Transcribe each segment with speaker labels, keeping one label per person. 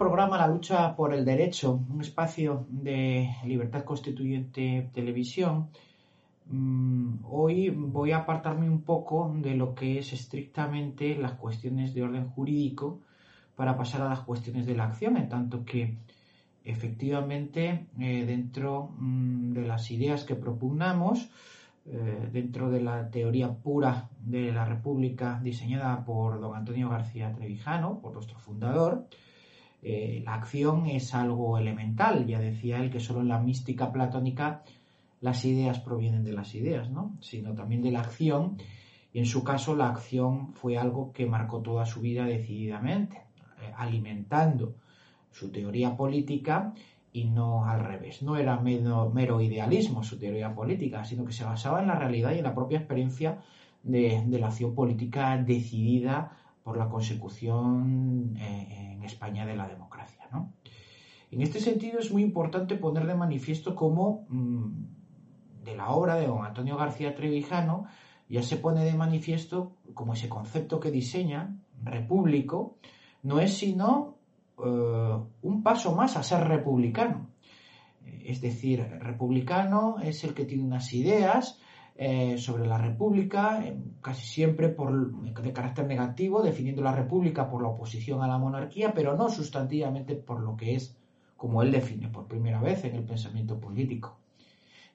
Speaker 1: programa La lucha por el derecho, un espacio de libertad constituyente televisión, mm, hoy voy a apartarme un poco de lo que es estrictamente las cuestiones de orden jurídico para pasar a las cuestiones de la acción, en tanto que efectivamente eh, dentro mm, de las ideas que propugnamos, eh, dentro de la teoría pura de la República diseñada por don Antonio García Trevijano, por nuestro fundador, eh, la acción es algo elemental. Ya decía él que solo en la mística platónica las ideas provienen de las ideas, ¿no? sino también de la acción. Y en su caso la acción fue algo que marcó toda su vida decididamente, eh, alimentando su teoría política y no al revés. No era mero, mero, idealismo su teoría política, sino que se basaba en la realidad y en la propia experiencia de, de la acción política decidida por la consecución eh, en España de la democracia. ¿no? En este sentido es muy importante poner de manifiesto cómo mm, de la obra de don Antonio García Trevijano ya se pone de manifiesto como ese concepto que diseña, repúblico, no es sino eh, un paso más a ser republicano. Es decir, republicano es el que tiene unas ideas, eh, sobre la República, casi siempre por, de carácter negativo, definiendo la República por la oposición a la monarquía, pero no sustantivamente por lo que es, como él define por primera vez en el pensamiento político.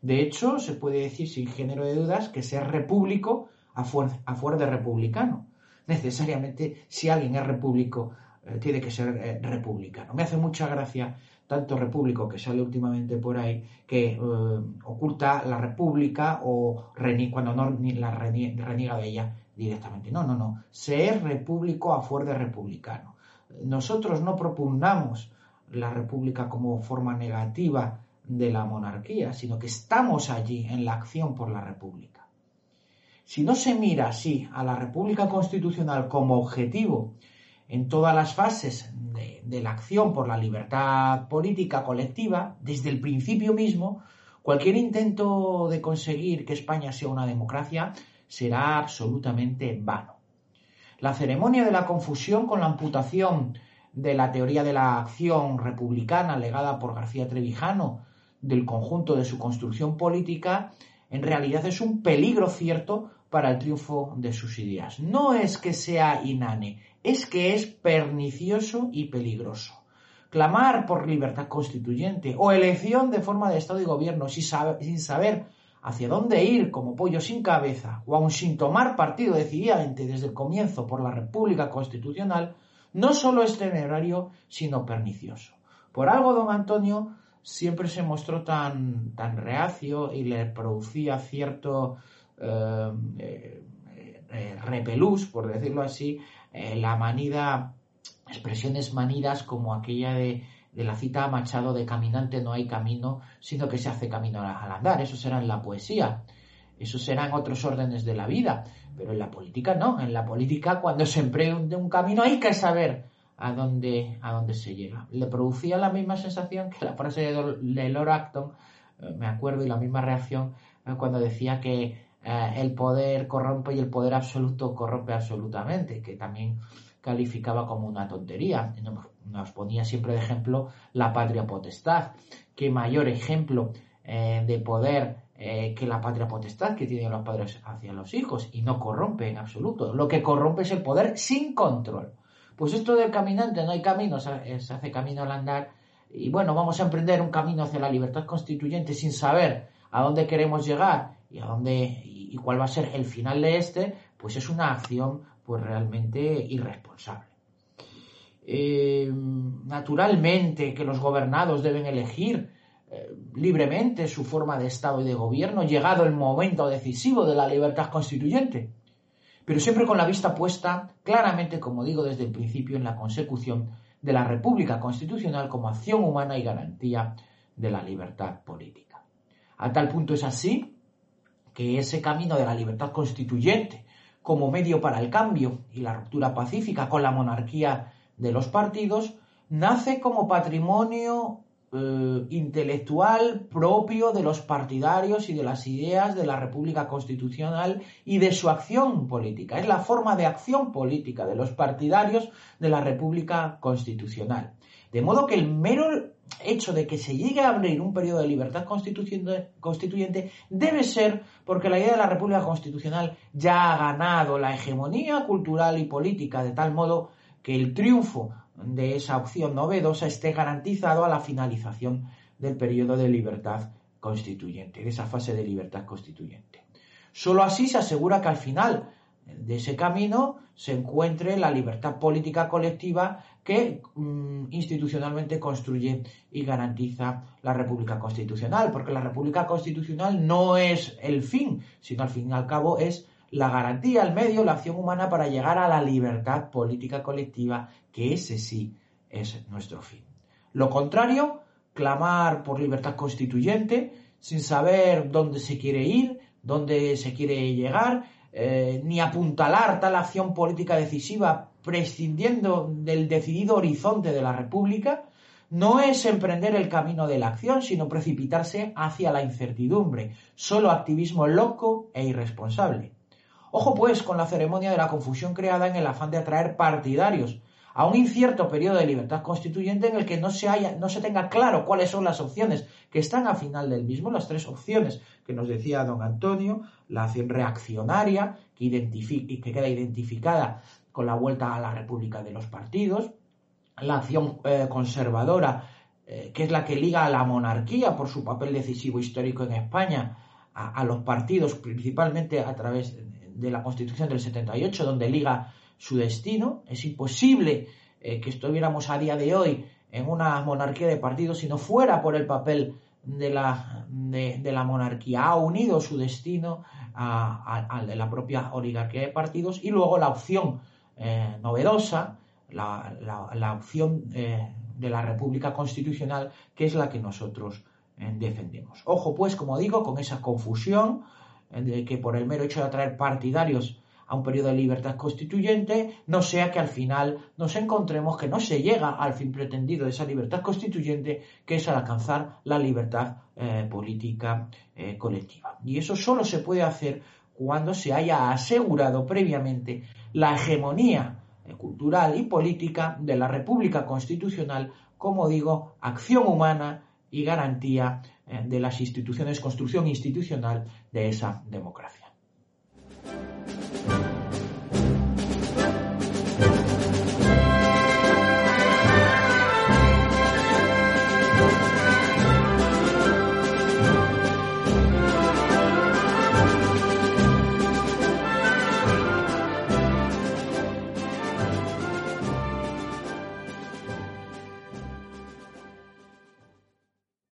Speaker 1: De hecho, se puede decir sin género de dudas que ser repúblico a fuerza de republicano. Necesariamente, si alguien es repúblico, eh, tiene que ser republicano. Me hace mucha gracia tanto repúblico que sale últimamente por ahí, que eh, oculta la república o cuando no la reniega de ella directamente. No, no, no. Ser repúblico a fuer de republicano. Nosotros no propugnamos la república como forma negativa de la monarquía, sino que estamos allí en la acción por la república. Si no se mira así a la república constitucional como objetivo en todas las fases de, la acción por la libertad política colectiva, desde el principio mismo, cualquier intento de conseguir que España sea una democracia será absolutamente vano. La ceremonia de la confusión con la amputación de la teoría de la acción republicana legada por García Trevijano del conjunto de su construcción política, en realidad es un peligro cierto para el triunfo de sus ideas. No es que sea inane, es que es pernicioso y peligroso. Clamar por libertad constituyente o elección de forma de Estado y Gobierno sin saber hacia dónde ir como pollo sin cabeza o aun sin tomar partido decididamente desde el comienzo por la República Constitucional, no solo es temerario, sino pernicioso. Por algo don Antonio siempre se mostró tan, tan reacio y le producía cierto repelús, por decirlo así, eh, la manida, expresiones manidas como aquella de, la cita Machado de caminante no hay camino, sino que se hace camino al andar. Eso será en la poesía, eso será en otros órdenes de la vida, pero en la política no. En la política, cuando se emplea un, camino, hay que saber a dónde, a dónde se llega. Le producía la misma sensación que la frase de, de Lord Acton, me acuerdo, y la misma reacción cuando decía que eh, el poder corrompe y el poder absoluto corrompe absolutamente, que también calificaba como una tontería. Nos ponía siempre de ejemplo la patria potestad. ¿Qué mayor ejemplo eh, de poder eh, que la patria potestad que tienen los padres hacia los hijos? Y no corrompe en absoluto. Lo que corrompe es el poder sin control. Pues esto del caminante, no hay camino, se hace camino al andar. Y bueno, vamos a emprender un camino hacia la libertad constituyente sin saber a dónde queremos llegar y a dónde y cuál va a ser el final de este, pues es una acción pues realmente irresponsable. Eh, naturalmente que los gobernados deben elegir eh, libremente su forma de Estado y de gobierno, llegado el momento decisivo de la libertad constituyente, pero siempre con la vista puesta claramente, como digo desde el principio, en la consecución de la República Constitucional como acción humana y garantía de la libertad política. A tal punto es así que ese camino de la libertad constituyente como medio para el cambio y la ruptura pacífica con la monarquía de los partidos, nace como patrimonio eh, intelectual propio de los partidarios y de las ideas de la República Constitucional y de su acción política. Es la forma de acción política de los partidarios de la República Constitucional. De modo que el mero hecho de que se llegue a abrir un periodo de libertad constituyente debe ser porque la idea de la República Constitucional ya ha ganado la hegemonía cultural y política, de tal modo que el triunfo de esa opción novedosa esté garantizado a la finalización del periodo de libertad constituyente, de esa fase de libertad constituyente. Solo así se asegura que al final de ese camino se encuentre la libertad política colectiva que mm, institucionalmente construye y garantiza la República Constitucional, porque la República Constitucional no es el fin, sino al fin y al cabo es la garantía, el medio, la acción humana para llegar a la libertad política colectiva, que ese sí es nuestro fin. Lo contrario, clamar por libertad constituyente sin saber dónde se quiere ir, dónde se quiere llegar, eh, ni apuntalar tal acción política decisiva prescindiendo del decidido horizonte de la República, no es emprender el camino de la acción, sino precipitarse hacia la incertidumbre, solo activismo loco e irresponsable. Ojo pues con la ceremonia de la confusión creada en el afán de atraer partidarios a un incierto periodo de libertad constituyente en el que no se, haya, no se tenga claro cuáles son las opciones que están a final del mismo, las tres opciones que nos decía don Antonio, la acción reaccionaria, que, que queda identificada con la vuelta a la República de los Partidos, la acción eh, conservadora, eh, que es la que liga a la monarquía por su papel decisivo histórico en España, a, los partidos, principalmente a través de la Constitución del 78, donde liga su destino. Es imposible eh, que estuviéramos a día de hoy en una monarquía de partidos si no fuera por el papel de la, de, la monarquía. Ha unido su destino al de la propia oligarquía de partidos y luego la opción eh, novedosa, la, opción eh, de la República Constitucional, que es la que nosotros defendemos. Ojo, pues, como digo, con esa confusión de que por el mero hecho de atraer partidarios a un periodo de libertad constituyente, no sea que al final nos encontremos que no se llega al fin pretendido de esa libertad constituyente, que es al alcanzar la libertad eh, política eh, colectiva. Y eso solo se puede hacer cuando se haya asegurado previamente la hegemonía eh, cultural y política de la República Constitucional, como digo, acción humana y garantía de las instituciones, construcción institucional de esa democracia.